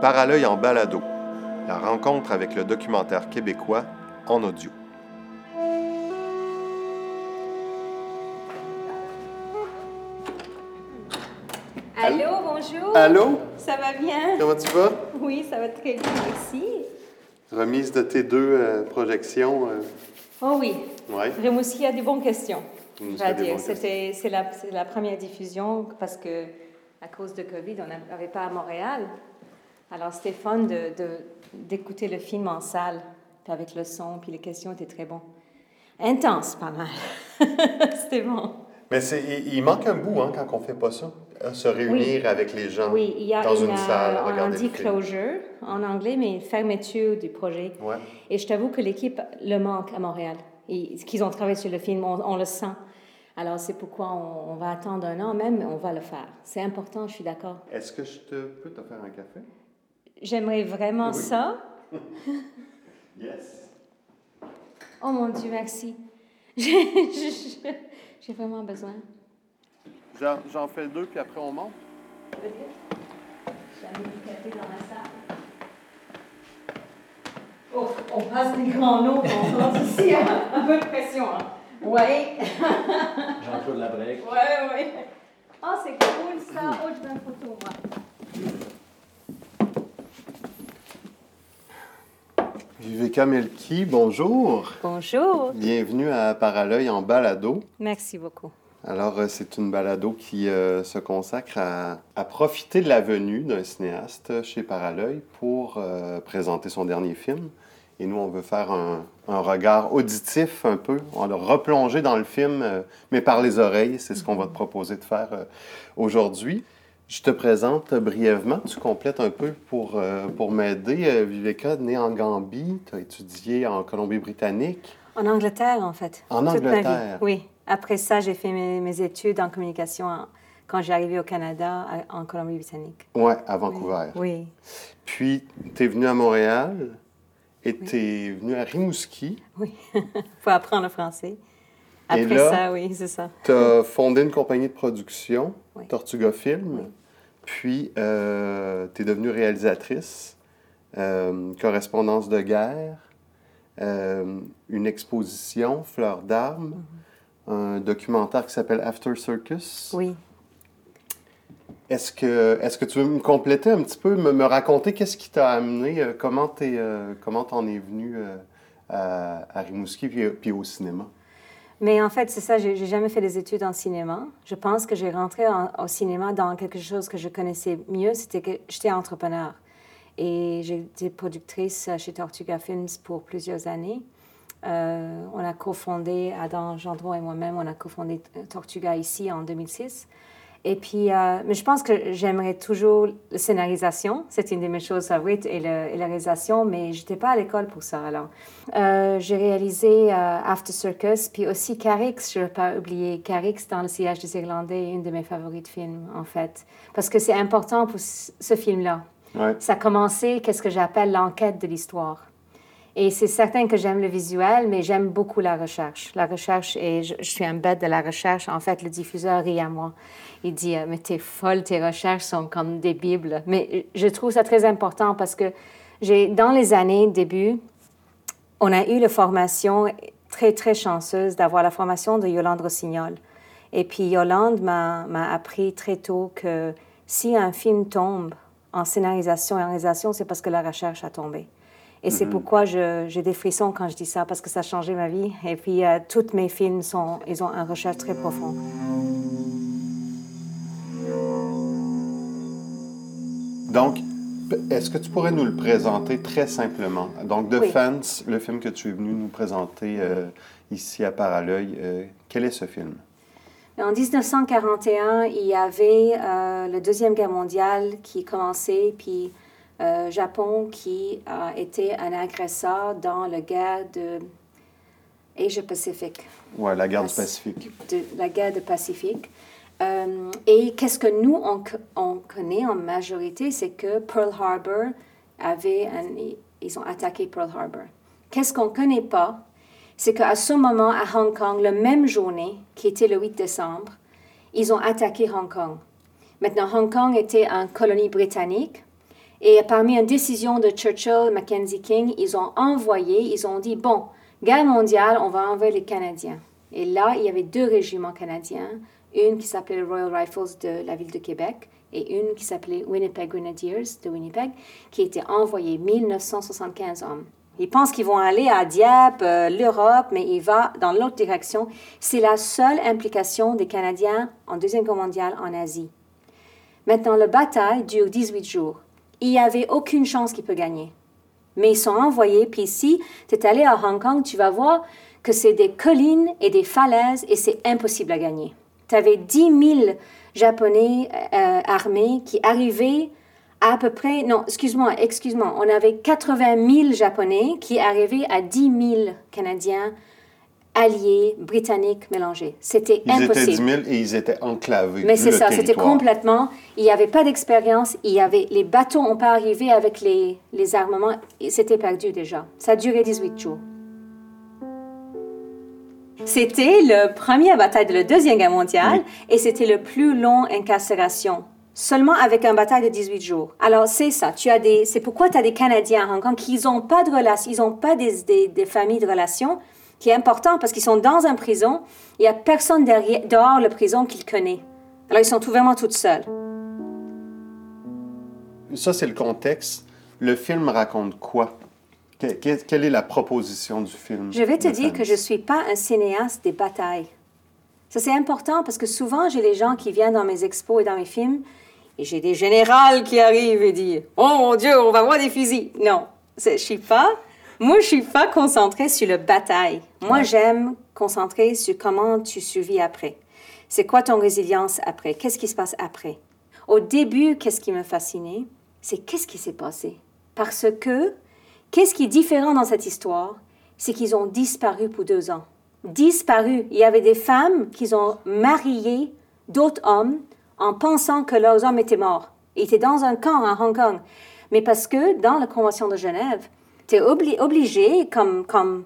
Par à l'œil en balado, la rencontre avec le documentaire québécois en audio. Allô, bonjour. Allô? Ça va bien? Comment tu vas? Oui, ça va très bien, merci. Remise de tes deux euh, projections. euh, Oh oui, ouais. Rimouski a des bonnes questions. C'était c'est la, c'est la première diffusion parce que à cause de Covid, on n'avait pas à Montréal. Alors c'était fun d'écouter le film en salle, puis avec le son, puis les questions étaient très bons. Intense, pas mal. c'était bon. Mais c'est, il, il manque un bout hein, quand on fait pas ça. euh, Se réunir avec les gens Oui, il y a dans une, une salle, euh, on dit closure en anglais, mais fermeture du projet. Ouais. Et je t'avoue que l'équipe le manque à Montréal. Et ce qu'ils ont travaillé sur le film, on, on le sent. Alors c'est pourquoi on, on va attendre un an même, mais on va le faire. C'est important, je suis d'accord. Est-ce que je te peux te faire un café? J'aimerais vraiment Oui. ça. Yes. Oh mon Dieu, merci. J'ai vraiment besoin. J'en, fais deux, puis après on monte. J'ai amené du café dans la salle. Oh, on passe des grands noms, on commence ici à un peu de pression. Hein. Ouais. Jean-Claude Labrec. Ouais, ouais. Oh, c'est cool ça. Oh, je veux une photo, moi. Viveka Melki, bonjour. Bonjour. Bienvenue à Paralœil en balado. Merci beaucoup. Alors, euh, c'est une balado qui euh, se consacre à, à profiter de la venue d'un cinéaste chez Paralœil pour euh, présenter son dernier film. Et nous, on veut faire un, un regard auditif un peu. On va replonger dans le film, euh, mais par les oreilles. C'est ce qu'on va te proposer de faire aujourd'hui. Je te présente brièvement, tu complètes un peu pour, euh, pour m'aider. Euh, Viveka, née en Gambie, tu as étudié en Colombie-Britannique. En Angleterre, en fait. En Toute ma vie. Angleterre? Oui. Après ça, j'ai fait mes, mes études en communication en- quand j'ai arrivé au Canada, à- en Colombie-Britannique. Ouais, à Vancouver. Oui. Puis, tu es venu à Montréal et tu es venu à Rimouski. Oui. faut apprendre le français. Et Après là- ça, oui, c'est ça. Tu as fondé une compagnie de production, Oui. Tortuga Film. Puis, tu es devenue réalisatrice, euh, correspondance de guerre, euh, une exposition, Fleurs d'armes, un documentaire qui s'appelle After Circus. Oui. Est-ce que, est que tu veux me compléter un petit peu, me, me raconter qu'est-ce qui t'a amené, euh, comment t'en es venu euh, à, à Rimouski puis, puis au cinéma? Mais en fait, c'est ça, j'ai jamais fait des études en cinéma. Je pense que j'ai rentré en- au cinéma dans quelque chose que je connaissais mieux, c'était que j'étais entrepreneur. Et été productrice chez Tortuga Films pour plusieurs années. Euh, on a cofondé, Adam Gendron et moi-même, on a cofondé Tortuga ici en 2006. Et puis, euh, mais je pense que j'aimerais toujours la scénarisation. C'est une de mes choses favorites et, le- et la réalisation, mais je n'étais pas à l'école pour ça. Alors, euh, j'ai réalisé euh, After Circus, puis aussi Carix, je ne vais pas oublier. Carix dans le sillage des Irlandais, une de mes favorites films, en fait. Parce que c'est important pour ce ce film-là. Ouais. Ça a commencé, qu'est-ce que j'appelle l'enquête de l'histoire. Et c'est certain que j'aime le visuel, mais j'aime beaucoup la recherche. La recherche, et je, suis un bête de la recherche. En fait, le diffuseur rit à moi. Il dit, euh, mais t'es folle, tes recherches sont comme des bibles. Mais je trouve ça très important parce que dans les années début, on a eu la formation très, très chanceuse d'avoir la formation de Yolande Rossignol. Et puis Yolande m'a m'a appris très tôt que si un film tombe en scénarisation et en réalisation, c'est parce que la recherche a tombé. Et c'est pourquoi je- j'ai des frissons quand je dis ça, parce que ça a changé ma vie. Et puis, euh, tous mes films, sont, ils ont une recherche très profonde. Donc, est-ce que tu pourrais nous le présenter très simplement? Donc, The Oui. Fence, le film que tu es venu nous présenter euh, ici à Paralœil, euh, quel est ce film? En 1941, il y avait euh, la Deuxième Guerre mondiale qui commençait, puis euh, Japon qui a été un agresseur dans la guerre de Asia-Pacific. Ouais, la guerre du Pas- Pacifique. de la guerre du Pacifique. Euh, et qu'est-ce que nous, on, on connaît en majorité, c'est que Pearl Harbor avait un, ils ont attaqué Pearl Harbor. Qu'est-ce qu'on ne connaît pas, c'est qu'à ce moment, à Hong Kong, la même journée, qui était le 8 décembre, ils ont attaqué Hong Kong. Maintenant, Hong Kong était une colonie britannique Et parmi une décision de Churchill, Mackenzie King, ils ont envoyé, ils ont dit, bon, guerre mondiale, on va envoyer les Canadiens. Et là, il y avait deux régiments canadiens, une qui s'appelait Royal Rifles de la ville de Québec et une qui s'appelait Winnipeg Grenadiers de Winnipeg, qui étaient envoyés 1975 hommes. Ils pensent qu'ils vont aller à Dieppe, euh, l'Europe, mais il va dans l'autre direction. C'est la seule implication des Canadiens en Deuxième Guerre mondiale en Asie. Maintenant, la bataille dure 18 jours. Il n'y avait aucune chance qu'il peut gagner. Mais ils sont envoyés, puis ici, tu es allé à Hong Kong, tu vas voir que c'est des collines et des falaises et c'est impossible à gagner. Tu avais 10 000 Japonais euh, armés qui arrivaient à peu près, non, excuse-moi, excuse-moi, on avait 80 000 Japonais qui arrivaient à 10 000 Canadiens alliés, britanniques mélangés. C'était impossible. Ils étaient 10 000 et ils étaient enclavés. Mais c'est ça, c'était complètement. Il n'y avait pas d'expérience. Il y avait les bateaux n'ont pas arrivé avec les, les armements. C'était perdu déjà. Ça a duré 18 jours. C'était la première bataille de la Deuxième Guerre mondiale et c'était le plus long incarcération seulement avec un bataille de 18 jours. Alors, c'est ça. Tu as des, c'est pourquoi tu as des Canadiens à Hong Kong qui n'ont pas de relation, ils n'ont pas des, des, des, familles de relations, qui est important parce qu'ils sont dans une prison. Il n'y a personne derrière, dehors la prison qu'ils connaissent. Alors, ils sont tout vraiment tout seuls. Ça, c'est le contexte. Le film raconte quoi? Quelle est la proposition du film? Je vais te dire que je ne suis pas un cinéaste des batailles. Ça, c'est important parce que souvent, j'ai les gens qui viennent dans mes expos et dans mes films et j'ai des générales qui arrivent et disent Oh mon Dieu, on va voir des fusils. Non, je suis pas. Moi, je suis pas concentrée sur la bataille. Moi, j'aime concentrer sur comment tu survis après. C'est quoi ton résilience après? Qu'est-ce qui se passe après? Au début, qu'est-ce qui me fascinait? C'est qu'est-ce qui s'est passé? Parce que, qu'est-ce qui est différent dans cette histoire? C'est qu'ils ont disparu pour deux ans. Disparu. Il y avait des femmes qui ont marié d'autres hommes en pensant que leurs hommes étaient morts. Ils étaient dans un camp à Hong Kong. Mais parce que dans la Convention de Genève, tu es obligé, comme, comme,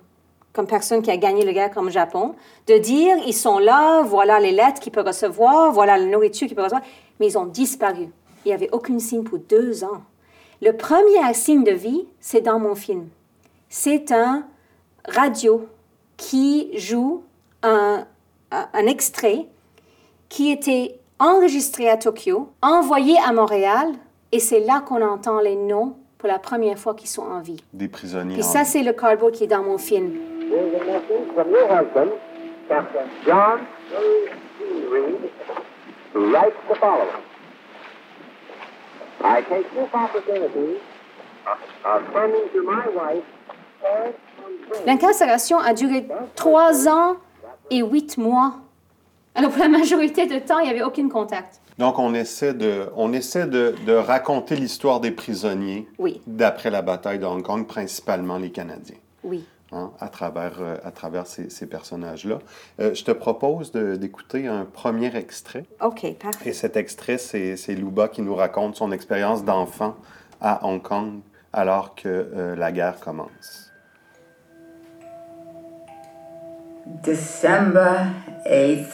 comme personne qui a gagné la guerre comme le Japon, de dire ils sont là, voilà les lettres qu'ils peuvent recevoir, voilà la nourriture qu'ils peuvent recevoir, mais ils ont disparu. Il n'y avait aucun signe pour deux ans. Le premier signe de vie, c'est dans mon film. C'est un radio qui joue un, un extrait qui était enregistré à Tokyo, envoyé à Montréal, et c'est là qu'on entend les noms pour la première fois qu'ils sont en vie. Des prisonniers. Et ça, c'est le cardboard qui est dans mon film. from your husband, Captain John Reed, who writes the following. I take this opportunity of sending to my wife L'incarcération a duré trois ans et huit mois alors, pour la majorité de temps, il n'y avait aucun contact. Donc, on essaie de, on essaie de, de raconter l'histoire des prisonniers oui. d'après la bataille de Hong Kong, principalement les Canadiens. Oui. Hein, à travers, euh, à travers ces, ces personnages-là. Euh, je te propose d'écouter un premier extrait. OK, parfait. Et cet extrait, c'est Luba qui nous raconte son expérience d'enfant à Hong Kong alors que euh, la guerre commence. December 8th,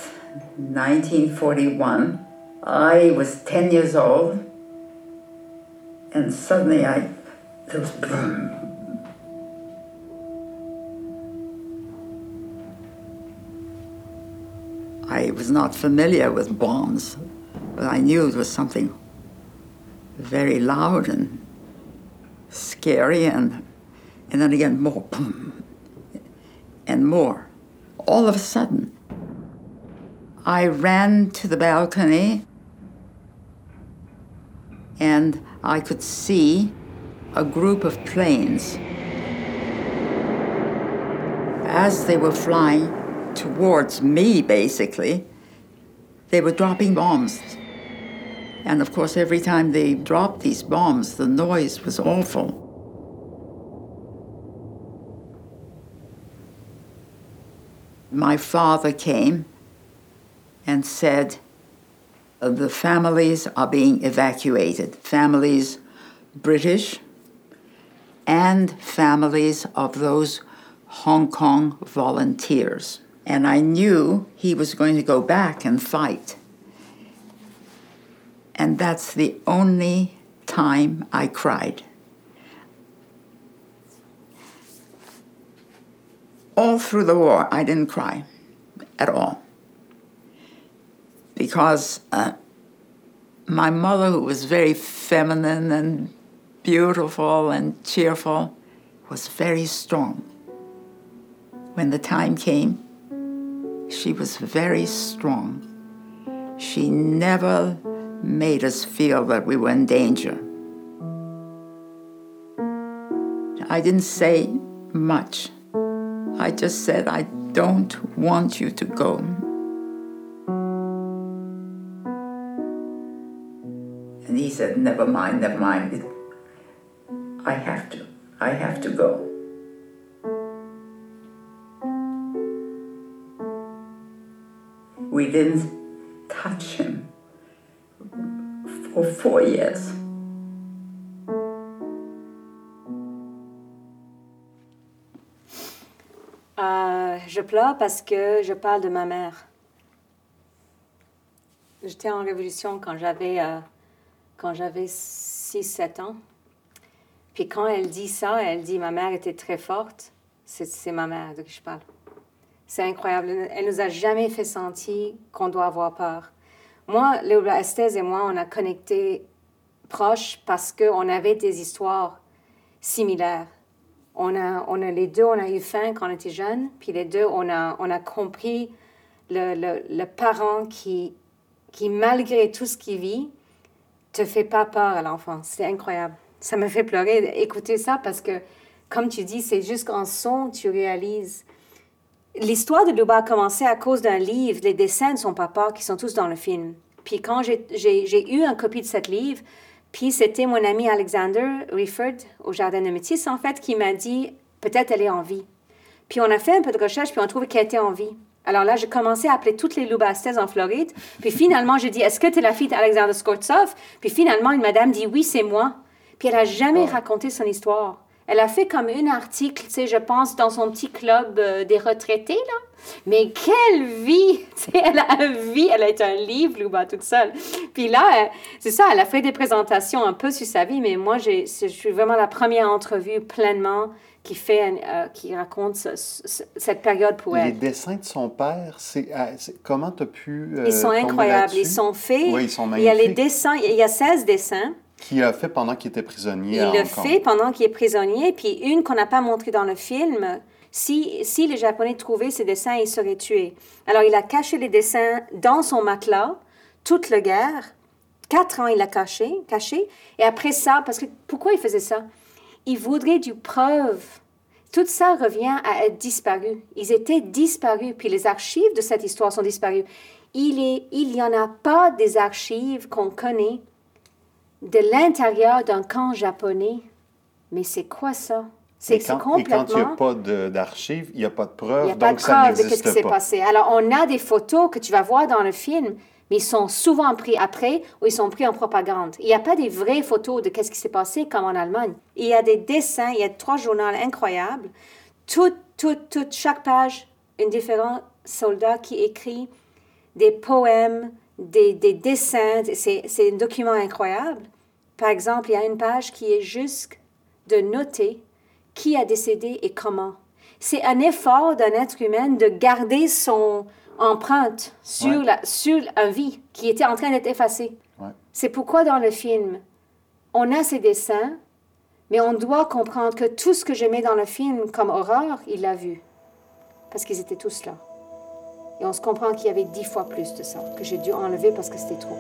1941, I was 10 years old, and suddenly I, there was boom. I was not familiar with bombs, but I knew it was something very loud and scary, and, and then again more boom and more. All of a sudden, I ran to the balcony and I could see a group of planes. As they were flying towards me, basically, they were dropping bombs. And of course, every time they dropped these bombs, the noise was awful. My father came and said, Uh, the families are being evacuated. Families, British, and families of those Hong Kong volunteers. And I knew he was going to go back and fight. And that's the only time I cried. All through the war, I didn't cry at all. Because uh, my mother, who was very feminine and beautiful and cheerful, was very strong. When the time came, she was very strong. She never made us feel that we were in danger. I didn't say much. I just said, I don't want you to go. He said, Never mind, never mind. I have to. I have to go. We didn't touch him for four years. Euh, je pleure parce que je parle de ma mère. J'étais en révolution quand j'avais euh, quand j'avais 6-7 ans. Puis quand elle dit ça, elle dit ma mère était très forte. C'est, ma mère de qui je parle. C'est incroyable. Elle nous a jamais fait sentir qu'on doit avoir peur. Moi, Léola Estes et moi, on a connecté proche parce qu'on avait des histoires similaires. On a, on a, les deux, on a eu faim quand on était jeunes, puis les deux, on a, on a compris le, le, le parent qui, qui, malgré tout ce qu'il vit, te fait pas peur à l'enfance. C'est incroyable. Ça me fait pleurer d'écouter ça parce que, comme tu dis, c'est juste qu'en son, tu réalises. L'histoire de Luba a commencé à cause d'un livre, les dessins de son papa qui sont tous dans le film. Puis quand j'ai eu une copie de ce livre, puis c'était mon ami Alexander Rifford au Jardin de Métis, en fait, qui m'a dit peut-être elle est en vie. Puis on a fait un peu de recherche, puis on a trouvé qu'elle était en vie. Alors là, j'ai commencé à appeler toutes les loubastes en Floride. Puis finalement, j'ai dit Est-ce que tu es la fille d'Alexander Skortsov? Puis finalement, une madame dit Oui, c'est moi. Puis elle n'a jamais raconté son histoire. Elle a fait comme un article, tu sais, je pense, dans son petit club euh, des retraités, là. Mais quelle vie! Tu sais, elle a une vie, elle a été un livre, Luba, toute seule. Puis là, euh, c'est ça, elle a fait des présentations un peu sur sa vie, mais moi, je suis vraiment la première entrevue pleinement qui, fait, euh, qui raconte ce, ce, cette période pour elle. Les dessins de son père, c'est comment tu as pu. ils sont incroyables, ils sont faits. Oui, ils sont magnifiques. Il y a les dessins, il y a 16 dessins. Qui a fait pendant qu'il était prisonnier Il le fait pendant qu'il est prisonnier. Puis une qu'on n'a pas montrée dans le film, si, si les Japonais trouvaient ces dessins, ils seraient tués. Alors il a caché les dessins dans son matelas toute la guerre. Quatre ans, il a caché, caché. Et après ça, parce que pourquoi il faisait ça? Il voudrait du preuve. Tout ça revient à être disparu. Ils étaient disparus, puis les archives de cette histoire sont disparues. Il n'y il en a pas des archives qu'on connaît de l'intérieur d'un camp japonais. Mais c'est quoi ça? C'est complètement... Et quand il n'y a pas d'archives, il n'y a pas de preuves, Il n'y a pas de preuves de ce qui s'est passé. Alors, on a des photos que tu vas voir dans le film, mais ils sont souvent pris après ou ils sont pris en propagande. Il n'y a pas des vraies photos de ce qui s'est passé comme en Allemagne. Il y a des dessins, il y a trois journaux incroyables. Tout, tout, tout, chaque page, un différent soldat qui écrit des poèmes, des dessins. C'est un document incroyable. Par exemple, il y a une page qui est juste de noter qui a décédé et comment. C'est un effort d'un être humain de garder son empreinte sur, Ouais. la, sur un vie qui était en train d'être effacée. Ouais. C'est pourquoi dans le film, on a ces dessins, mais on doit comprendre que tout ce que je mets dans le film comme horreur, il l'a vu. Parce qu'ils étaient tous là. Et on se comprend qu'il y avait dix fois plus de ça, que j'ai dû enlever parce que c'était trop.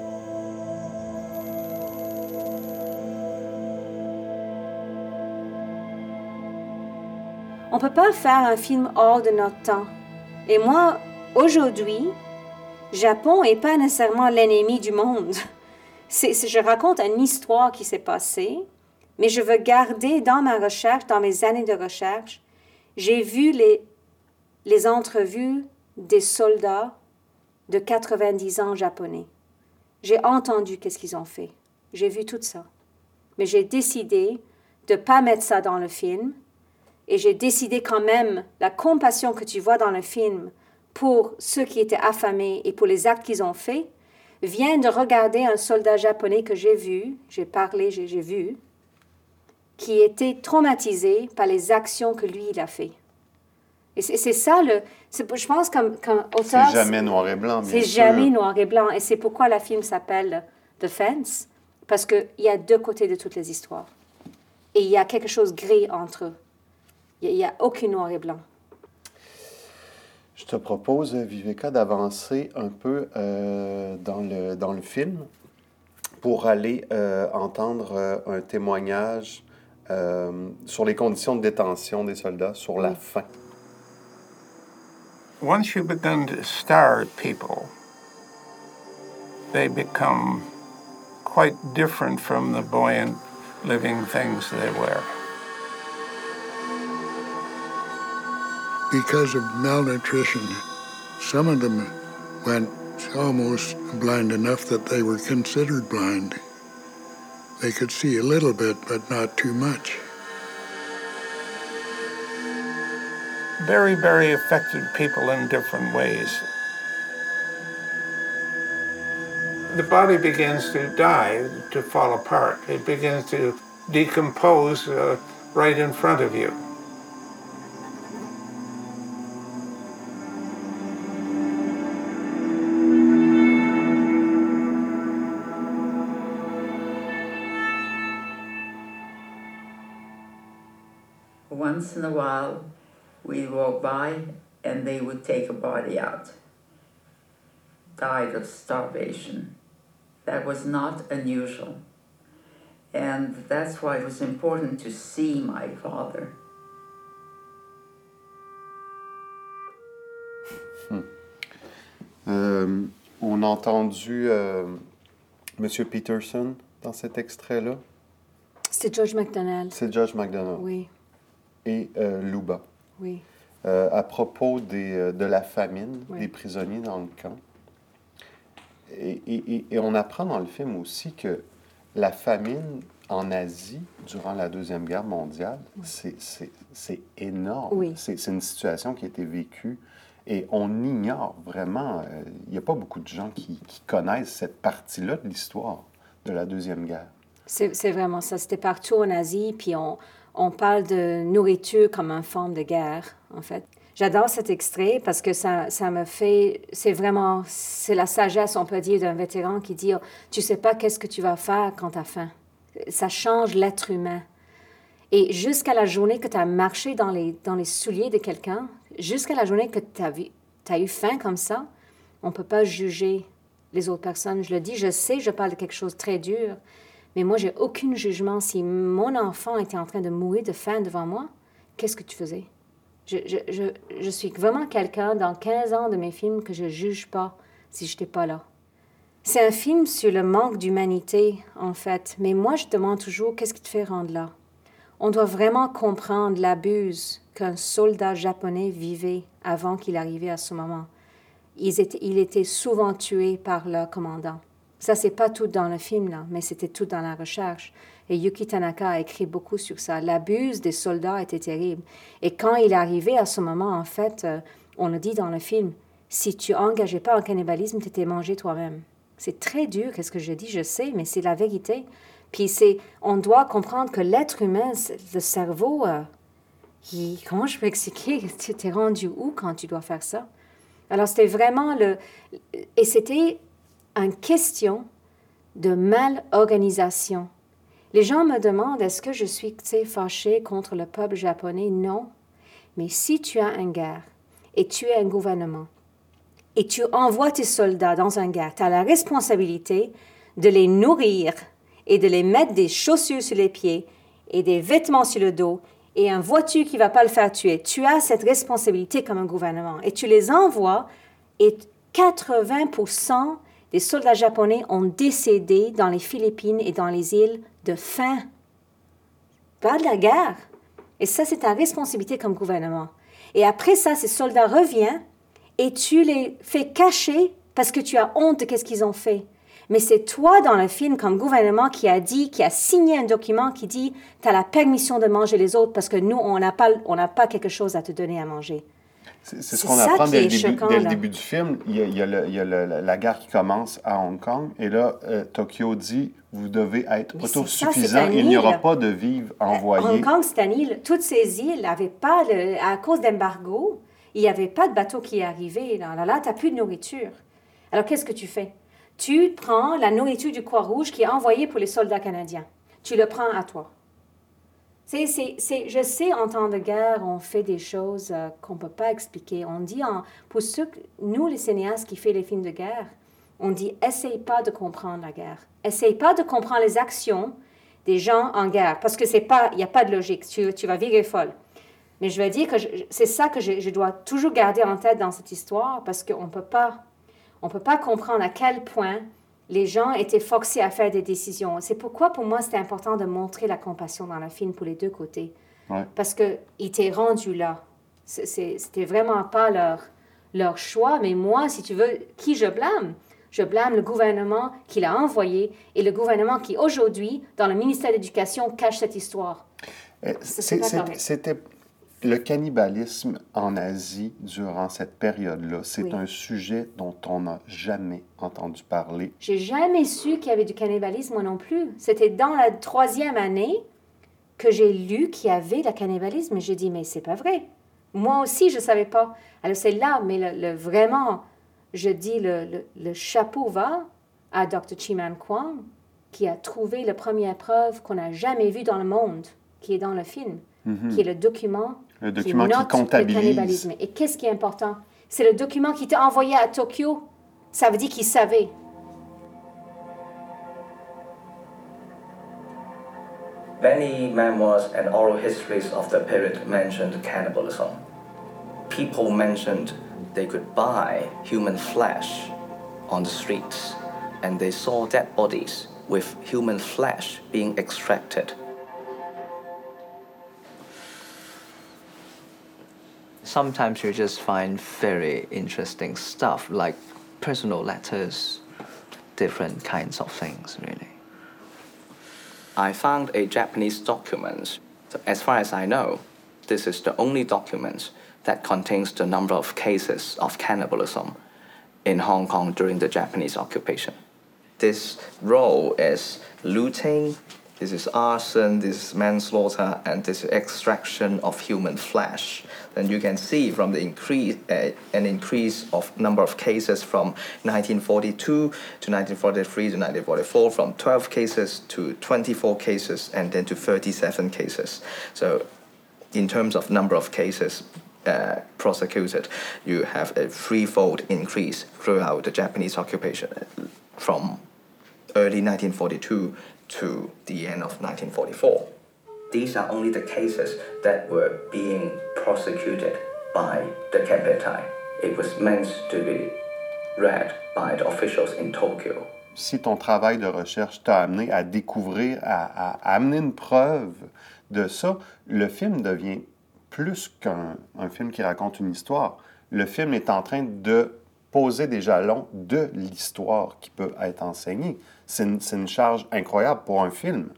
On ne peut pas faire un film hors de notre temps. Et moi, aujourd'hui, Japon n'est pas nécessairement l'ennemi du monde. C'est, je raconte une histoire qui s'est passée, mais je veux garder dans ma recherche, dans mes années de recherche, j'ai vu les, les entrevues des soldats de 90 ans japonais. J'ai entendu qu'est-ce qu'ils ont fait. J'ai vu tout ça. Mais j'ai décidé de ne pas mettre ça dans le film. Et j'ai décidé quand même la compassion que tu vois dans le film pour ceux qui étaient affamés et pour les actes qu'ils ont faits, vient de regarder un soldat japonais que j'ai vu, j'ai parlé, j'ai vu, qui était traumatisé par les actions que lui, il a fait. Et c'est ça, le, je pense qu'un qu'un auteur... C'est jamais noir et blanc, C'est jamais noir et blanc. Et c'est pourquoi le film s'appelle The Fence, parce qu'il y a deux côtés de toutes les histoires. Et il y a quelque chose gris entre eux. Il n'y a, aucun noir et blanc. Je te propose, Viveka, d'avancer un peu euh, dans, le, dans le film pour aller euh, entendre euh, un témoignage sur les conditions de détention des soldats sur la fin. Once you begin to stare at people, they become quite different from the buoyant, living things they were. Because of malnutrition, some of them went almost blind enough that they were considered blind. They could see a little bit, but not too much. Very, very affected people in different ways. The body begins to die, to fall apart. It begins to decompose uh, right in front of you. Once in a while, we'd walk by and they would take a body out. Died of starvation. That was not unusual. And that's why it was important to see my father. Hmm. Euh, on a entendu euh, M. Peterson dans cet extrait-là. C'était George MacDonald. C'est George MacDonald Oui, et euh, Luba. oui. Euh, à propos des, euh, de la famine, Oui. des prisonniers dans le camp. Et, et- on apprend dans le film aussi que la famine en Asie durant la Deuxième Guerre mondiale, c'est- énorme. Oui. C'est une situation qui a été vécue et on ignore vraiment, euh, il n'y a pas beaucoup de gens qui, qui connaissent cette partie-là de l'histoire de la Deuxième Guerre. C'est c'est vraiment ça. C'était partout en Asie, puis on, on parle de nourriture comme une forme de guerre, en fait. J'adore cet extrait parce que ça, ça me fait... C'est vraiment... C'est la sagesse, on peut dire, d'un vétéran qui dit, tu sais pas qu'est-ce que tu vas faire quand tu as faim. Ça change l'être humain. Et jusqu'à la journée que tu as marché dans les, dans les souliers de quelqu'un, jusqu'à la journée que tu as, eu faim comme ça, on ne peut pas juger les autres personnes. Je le dis, je sais, je parle de quelque chose de très dur, mais moi, j'ai aucun jugement. Si mon enfant était en train de mourir de faim devant moi, qu'est-ce que tu faisais? Je, je, je, je suis vraiment quelqu'un, dans 15 ans de mes films, que je juge pas si je n'étais pas là. C'est un film sur le manque d'humanité, en fait. Mais moi, je demande toujours, qu'est-ce qui te fait rendre là? On doit vraiment comprendre l'abuse qu'un soldat japonais vivait avant qu'il arrivait à ce moment. Il était souvent tué par leur commandant. Ça, c'est pas tout dans le film, mais c'était tout dans la recherche. Et Yuki Tanaka a écrit beaucoup sur ça. L'abus des soldats était terrible. Et quand il est arrivé à ce moment, en fait, euh, on le dit dans le film, si tu engageais pas en cannibalisme, tu étais mangé toi-même. C'est très dur, qu'est-ce que je dis, je sais, mais c'est la vérité. Puis c'est, on doit comprendre que l'être humain, le cerveau, euh, comment je peux expliquer, tu t'es rendu où quand tu dois faire ça? Alors c'était vraiment le, et c'était une question de mal-organisation. Les gens me demandent, est-ce que je suis fâchée contre le peuple japonais? Non. Mais si tu as une guerre et tu es un gouvernement et tu envoies tes soldats dans une guerre, tu as la responsabilité de les nourrir et de les mettre des chaussures sur les pieds et des vêtements sur le dos et une voiture qui va pas le faire tuer. Tu as cette responsabilité comme un gouvernement et tu les envoies et 80% des soldats japonais ont décédé dans les Philippines et dans les îles de faim. Pas de la guerre. Et ça, c'est ta responsabilité comme gouvernement. Et après ça, ces soldats reviennent et tu les fais cacher parce que tu as honte de ce qu'ils ont fait. Mais c'est toi dans le film comme gouvernement qui a dit, qui a signé un document qui dit, tu as la permission de manger les autres parce que nous, on n'a pas, on n'a pas quelque chose à te donner à manger. C'est ce qu'on apprend dès, le est début, choquant, dès le là. début du film. Il y a, il y a le- il y a le- la, guerre qui commence à Hong Kong. Et là, euh, Tokyo dit vous devez être Mais ça, autosuffisant. Il n'y aura pas de vivres envoyés. Hong Kong, c'est un île. Toutes ces îles n'avaient pas, à cause d'embargo, il n'y avait pas de bateau qui arrivait. Là, là, là tu n'as plus de nourriture. Alors, qu'est-ce que tu fais? Tu prends la nourriture du Croix-Rouge qui est envoyée pour les soldats canadiens. Tu le prends à toi. C'est, c'est, c'est- je sais, en temps de guerre, on fait des choses euh, qu'on ne peut pas expliquer. On dit, en, pour ceux, nous, les cinéastes qui font les films de guerre, on dit, essaye pas de comprendre la guerre. Essaye pas de comprendre les actions des gens en guerre, parce que c'est pas, il n'y a pas de logique. Tu, tu vas virer folle. Mais je veux dire que c'est ça que je, je dois toujours garder en tête dans cette histoire, parce qu'on ne peut pas comprendre à quel point les gens étaient forcés à faire des décisions. C'est pourquoi, pour moi, c'était important de montrer la compassion dans le film pour les deux côtés. Ouais. Parce qu'ils étaient rendus là. C'était vraiment pas leur, leur choix, mais moi, si tu veux, qui je blâme? Je blâme le gouvernement qui l'a envoyé et le gouvernement qui, aujourd'hui, dans le ministère de l'Éducation, cache cette histoire. Euh. C'était le cannibalisme en Asie durant cette période-là. C'est Oui. un sujet dont on n'a jamais entendu parler. J'ai jamais su qu'il y avait du cannibalisme, moi non plus. C'était dans la troisième année que j'ai lu qu'il y avait le cannibalisme et j'ai dit, mais c'est pas vrai. Moi aussi, je ne savais pas. Alors c'est là, mais le, le- vraiment, je dis, le, le- le chapeau va à Dr. Chiman Kwang, qui a trouvé la première preuve qu'on n'a jamais vue dans le monde, qui est dans le film, Mhm. qui est le document, Le document qui note comptabilise. le cannibalisme. Et qu'est-ce qui est important? C'est le document qui était envoyé à Tokyo. Ça veut dire qu'il savait. Many memoirs and oral histories of the period mentioned cannibalism. People mentioned they could buy human flesh on the streets, and they saw dead bodies with human flesh being extracted. Sometimes you just find very interesting stuff like personal letters, different kinds of things, really. I found a Japanese document. As far as I know, this is the only document that contains the number of cases of cannibalism in Hong Kong during the Japanese occupation. This role is looting, this is arson, this is manslaughter, and this is extraction of human flesh. Then you can see from the increase, uh, an increase of number of cases from 1942 to 1943 to 1944, from 12 cases to 24 cases, and then to 37 cases. So in terms of number of cases uh, prosecuted, you have a threefold increase throughout the Japanese occupation uh, from early 1942 to the end of 1944. These are only the cases that were being prosecuted by the Kempetai. It was meant to be read by the officials in Tokyo. Si ton travail de recherche t'a amené à découvrir, à, à- amener une preuve de ça, le film devient plus qu'un un film qui raconte une histoire. Le film est en train de poser des jalons de l'histoire qui peut être enseignée. C'est une, charge incroyable pour un film.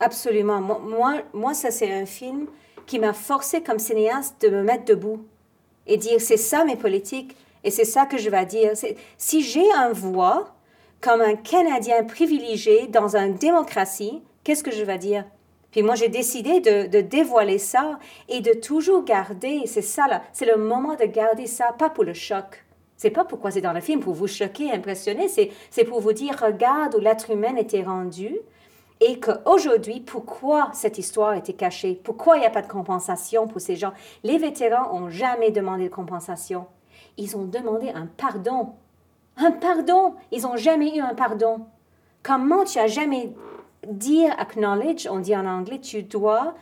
Absolument. Moi, moi, ça, c'est un film qui m'a forcé comme cinéaste de me mettre debout et dire c'est ça mes politiques et c'est ça que je vais dire. Si j'ai un voix comme un Canadien privilégié dans une démocratie, qu'est-ce que je vais dire? Puis moi, j'ai décidé de, de dévoiler ça et de toujours garder, c'est ça là, c'est le moment de garder ça, pas pour le choc. C'est pas pourquoi c'est dans le film, pour vous choquer, impressionner, c'est pour vous dire, regarde où l'être humain était rendu et qu'aujourd'hui, pourquoi cette histoire été cachée? Pourquoi il n'y a pas de compensation pour ces gens? Les vétérans n'ont jamais demandé de compensation. Ils ont demandé un pardon. Un pardon! Ils n'ont jamais eu un pardon. Comment tu as jamais dire acknowledge, on dit en anglais, tu dois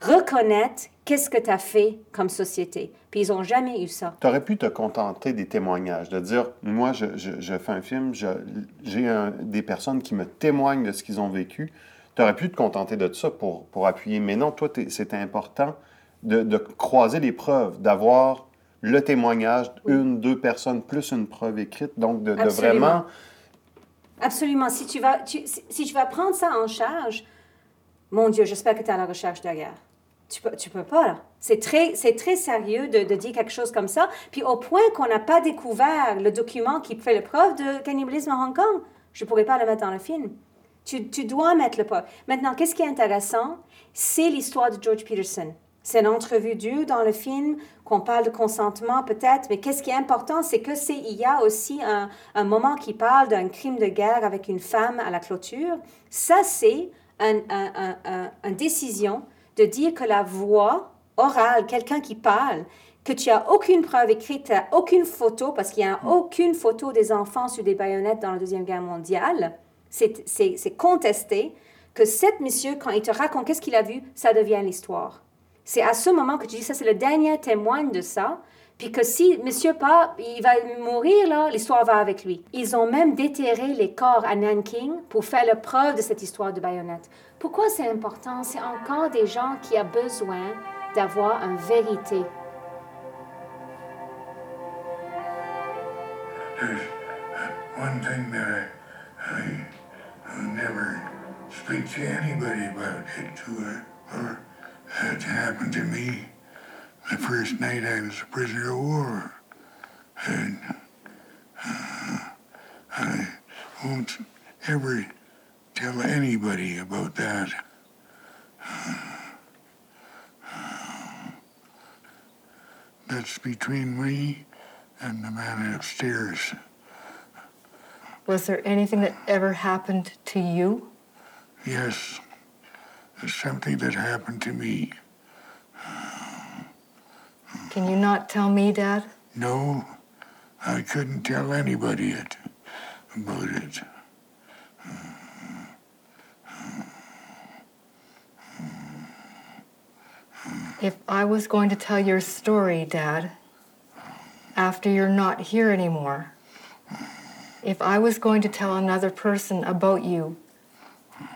reconnaître qu'est-ce que tu as fait comme société. Puis ils n'ont jamais eu ça. Tu aurais pu te contenter des témoignages, de dire, moi, je, je- je fais un film, j'ai des personnes qui me témoignent de ce qu'ils ont vécu. Tu aurais pu te contenter de ça pour, pour appuyer. Mais non, toi, c'était important de, de croiser les preuves, d'avoir le témoignage, une, deux personnes, plus une preuve écrite. Donc, de, vraiment... Absolument. Si tu vas, tu- si, si tu vas prendre ça en charge, mon Dieu, j'espère que tu es à la recherche derrière. Tu peux, tu peux pas, là. C'est très, très sérieux de, de dire quelque chose comme ça. Puis au point qu'on n'a pas découvert le document qui fait le preuve de cannibalisme à Hong Kong, je ne pourrais pas le mettre dans le film. Tu, tu dois mettre le preuve. Maintenant, qu'est-ce qui est intéressant? C'est l'histoire de George Peterson. C'est une entrevue dure dans le film, qu'on parle de consentement peut-être, mais qu'est-ce qui est important, c'est que c'est, il y a aussi un moment qui parle d'un crime de guerre avec une femme à la clôture. Ça, c'est une un, un, un- une décision de dire que la voix orale, quelqu'un qui parle, que tu as aucune preuve écrite, tu n'as aucune photo, parce qu'il n'y a aucune photo des enfants sur des baïonnettes dans la Deuxième Guerre mondiale, c'est contesté, que cet monsieur, quand il te raconte qu'est-ce qu'il a vu, ça devient l'histoire. C'est à ce moment que tu dis, ça c'est le dernier témoin de ça, puis que si monsieur pas, il va mourir là, l'histoire va avec lui. Ils ont même déterré les corps à Nanking pour faire la preuve de cette histoire de baïonnette. Pourquoi c'est important? C'est encore des gens qui ont besoin d'avoir une vérité. There's one thing that I, I never speak to anybody about it to or happened to the first night I was a prisoner of war. And uh, I won't ever tell anybody about that. That's between me and the man upstairs. Was there anything that ever happened to you? Yes, it's something that happened to me. Can you not tell me, Dad? No, I couldn't tell anybody it, about it. If I was going to tell your story, Dad, after you're not here anymore, if I was going to tell another person about you,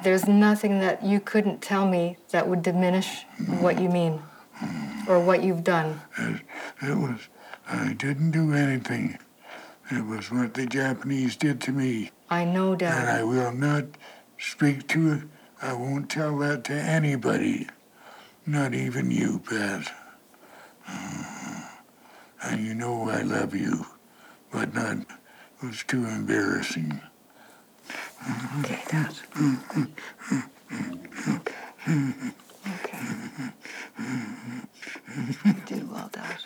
there's nothing that you couldn't tell me that would diminish what you mean or what you've done. It, it was, I didn't do anything. It was what the Japanese did to me. I know, Dad. And I will not speak to it. I won't tell that to anybody. Not even you, Pat. Uh, and you know I love you, but not, it was too embarrassing. Okay, Dad. You did well, Dad.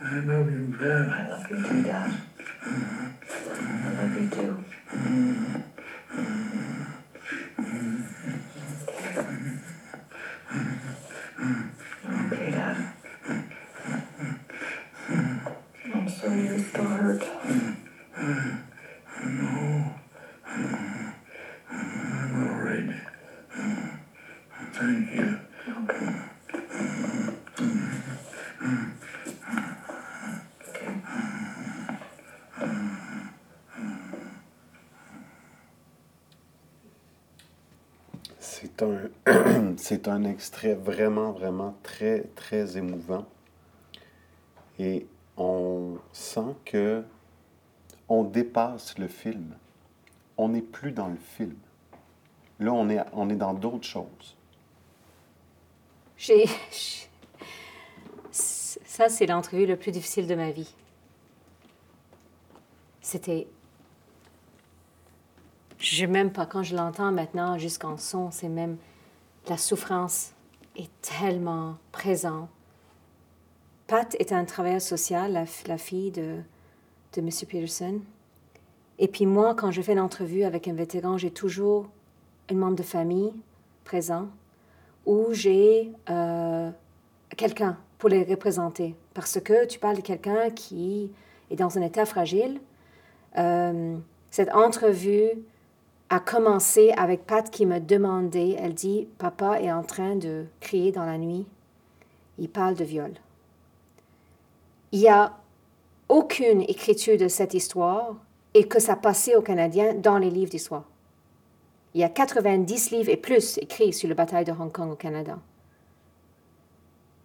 I love you, Pat. love you too, Dad. I love you too. Okay, Dad. I'm sorry you're still hurt. C'est un, extrait vraiment, vraiment très, très émouvant. Et on sent que on dépasse le film. On n'est plus dans le film. Là, on est, on est dans d'autres choses. J'ai. Ça, c'est l'entrevue la plus difficile de ma vie. C'était. Je même pas, quand je l'entends maintenant jusqu'en son, c'est même. La souffrance est tellement présente. Pat est un travailleur social, la, fille de, de M. Peterson. Et puis moi, quand je fais une entrevue avec un vétéran, j'ai toujours un membre de famille présent où j'ai euh, quelqu'un pour les représenter. Parce que tu parles de quelqu'un qui est dans un état fragile. Euh, cette entrevue a commencé avec Pat qui me demandait, elle dit, papa est en train de crier dans la nuit. Il parle de viol. Il n'y a aucune écriture de cette histoire et que ça passait aux Canadiens dans les livres d'histoire. Il y a 90 livres et plus écrits sur la bataille de Hong Kong au Canada.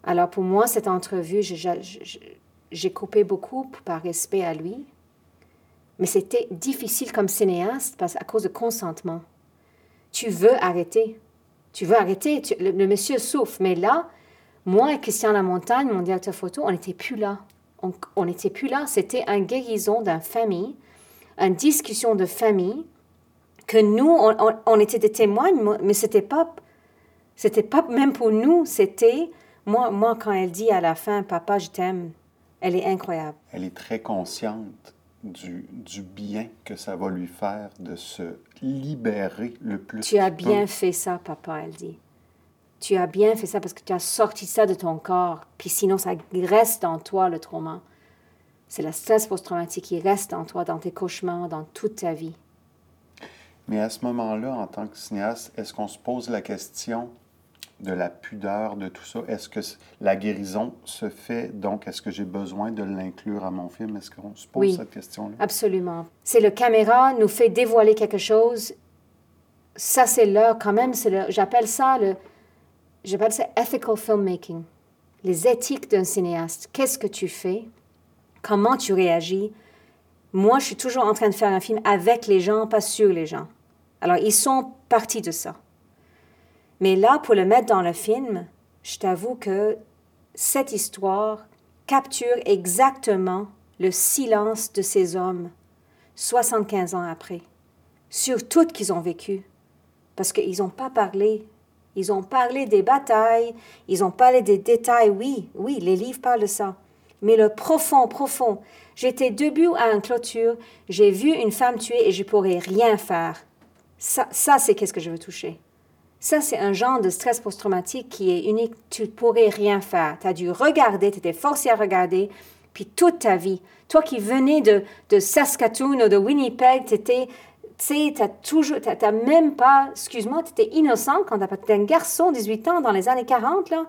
Alors pour moi, cette entrevue, j'ai- coupé beaucoup par respect à lui. Mais c'était difficile comme cinéaste parce, à cause de consentement. Tu veux arrêter. Tu veux arrêter. Le, monsieur souffre. Mais là, moi et Christian Lamontagne, mon directeur photo, on n'était plus là. On n'était plus là. C'était une guérison d'une famille, une discussion de famille, que nous, on était des témoins, mais c'était pas, c'était pas même pour nous. C'était moi, moi quand elle dit à la fin, papa, je t'aime. Elle est incroyable. Elle est très consciente du, du bien que ça va lui faire de se libérer le plus. Tu as bien fait ça, papa, elle dit. Tu as bien fait ça parce que tu as sorti ça de ton corps. Puis sinon, ça reste en toi, le trauma. C'est le stress post-traumatique qui reste en toi, dans tes cauchemars, dans toute ta vie. Mais à ce moment-là, en tant que cinéaste, est-ce qu'on se pose la question de la pudeur, de tout ça? Est-ce que la guérison se fait, donc est-ce que j'ai besoin de l'inclure à mon film? Est-ce qu'on se pose Oui. cette question-là? Absolument. C'est le caméra nous fait dévoiler quelque chose. Ça, c'est là, quand même, c'est le, j'appelle ça le, j'appelle ça ethical filmmaking. Les éthiques d'un cinéaste. Qu'est-ce que tu fais? Comment tu réagis? Moi, je suis toujours en train de faire un film avec les gens, pas sur les gens. Alors, ils sont partis de ça. Mais là, pour le mettre dans le film, je t'avoue que cette histoire capture exactement le silence de ces hommes 75 ans après, sur tout qu'ils ont vécu. Parce qu'ils n'ont pas parlé. Ils ont parlé des batailles, ils ont parlé des détails, oui, oui, les livres parlent de ça. Mais le profond, profond. J'étais debout à une clôture, j'ai vu une femme tuée et je pourrais rien faire. Ça, ça c'est qu'est-ce que je veux toucher. Ça, c'est un genre de stress post-traumatique qui est unique. Tu ne pourrais rien faire. Tu as dû regarder, tu étais forcé à regarder, puis toute ta vie. Toi qui venais de, de Saskatoon ou de Winnipeg, tu étais, tu sais, tu toujours, même pas, excuse-moi, tu étais innocent quand tu étais un garçon, 18 ans, dans les années 40, là.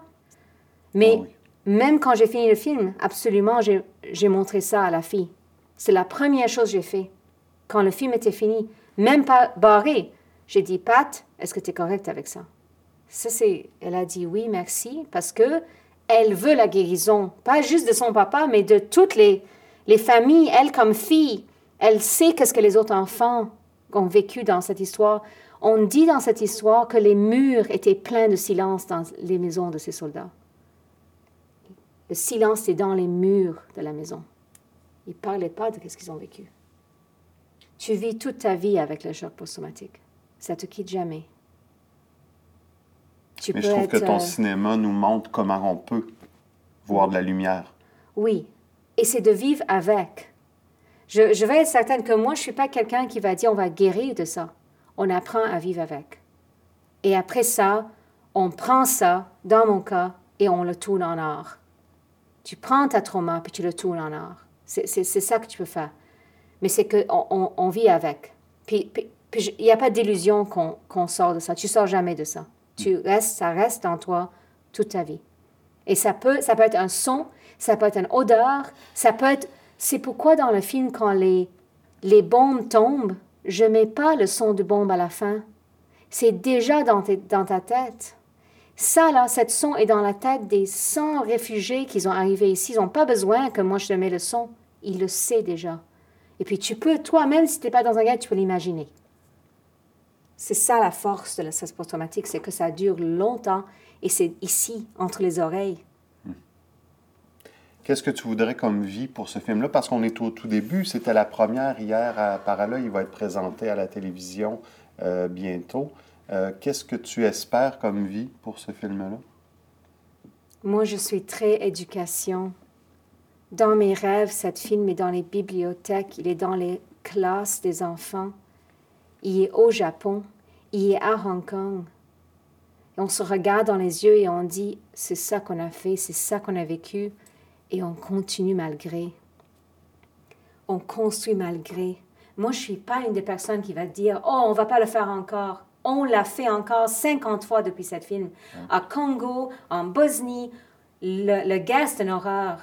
Mais Ah oui. même quand j'ai fini le film, absolument, j'ai j'ai montré ça à la fille. C'est la première chose que j'ai fait. Quand le film était fini, même pas barré, j'ai dit, Pat, est-ce que tu es correcte avec ça? Ça, c'est... Elle a dit oui, merci, parce que elle veut la guérison, pas juste de son papa, mais de toutes les, les familles. Elle, comme fille, elle sait qu'est-ce que les autres enfants ont vécu dans cette histoire. On dit dans cette histoire que les murs étaient pleins de silence dans les maisons de ces soldats. Le silence est dans les murs de la maison. Ils ne parlaient pas de ce qu'ils ont vécu. Tu vis toute ta vie avec le choc post-traumatique. Ça te quitte jamais. Tu Mais peux je trouve que ton euh, cinéma nous montre comment on peut voir de la lumière. Oui, et c'est de vivre avec. Je, je vais être certaine que moi, je ne suis pas quelqu'un qui va dire on va guérir de ça. On apprend à vivre avec. Et après ça, on prend ça, dans mon cas, et on le tourne en art. Tu prends ta trauma, puis tu le tournes en art. C'est c'est- c'est ça que tu peux faire. Mais c'est qu'on on, on vit avec. Puis puis- puis il n'y a pas d'illusion qu'on qu'on sort de ça. Tu sors jamais de ça. Tu restes, ça reste en toi toute ta vie. Et ça peut, ça peut être un son, ça peut être une odeur, ça peut être... C'est pourquoi dans le film, quand les, les bombes tombent, je mets pas le son de bombe à la fin. C'est déjà dans, dans ta tête. Ça, là, cette son est dans la tête des 100 réfugiés qui sont arrivés ici. Ils n'ont pas besoin que moi je te mets le son. Ils le savent déjà. Et puis tu peux, toi-même, si tu n'es pas dans un gars, tu peux l'imaginer. C'est ça la force de la stress post-traumatique, c'est que ça dure longtemps et c'est ici, entre les oreilles. Qu'est-ce que tu voudrais comme vie pour ce film-là? Parce qu'on est au tout début. C'était la première hier à Parallel. Il va être présenté à la télévision euh, bientôt. Euh, Qu'est-ce que tu espères comme vie pour ce film-là? Moi, je suis très éducation. Dans mes rêves, cet film est dans les bibliothèques, il est dans les classes des enfants, il est au Japon, il est à Hong Kong. Et on se regarde dans les yeux et on dit, c'est ça qu'on a fait, c'est ça qu'on a vécu, et on continue malgré. On construit malgré. Moi, je ne suis pas une des personnes qui va dire, oh, on va pas le faire encore. On l'a fait encore 50 fois depuis ce film. À Congo, en Bosnie, le, le c'est une horreur.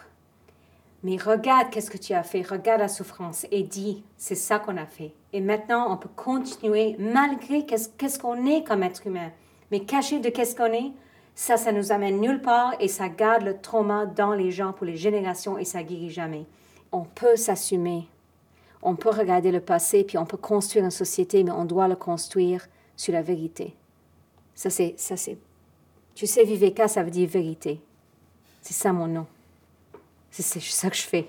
Mais regarde qu'est-ce que tu as fait, regarde la souffrance et dis, c'est ça qu'on a fait. Et maintenant, on peut continuer malgré qu'est-ce qu'on est comme être humain. Mais caché de qu'est-ce qu'on est, ça, ça nous amène nulle part et ça garde le trauma dans les gens pour les générations et ça guérit jamais. On peut s'assumer. on peut regarder le passé, puis on peut construire une société, mais on doit le construire sur la vérité. Ça, c'est, ça, c'est. Tu sais, Viveka, ça veut dire vérité. C'est ça mon nom. C'est, ça que je fais.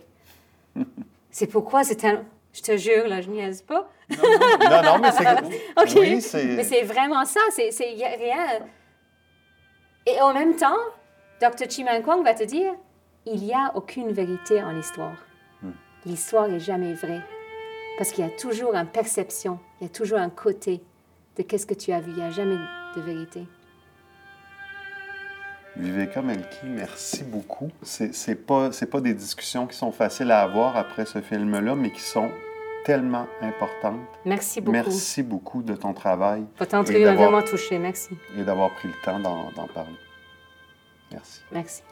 c'est pourquoi c'est un. Je te jure, là, je niaise pas. Non, non, mais c'est. OK. Oui, c'est. Mais c'est vraiment ça. C'est, rien. Et en même temps, Dr. Chimankwang va te dire il n'y a aucune vérité en l'histoire. L'histoire n'est jamais vraie. Parce qu'il y a toujours une perception, il y a toujours un côté de qu'est-ce que tu as vu. Il n'y a jamais de vérité. Viveka Melki, merci beaucoup. C'est pas, pas des discussions qui sont faciles à avoir après ce film-là, mais qui sont tellement importantes. Merci beaucoup. Merci beaucoup de ton travail Votre entrevue m'a vraiment touchée. Merci. et d'avoir pris le temps d'en parler. Merci. Merci.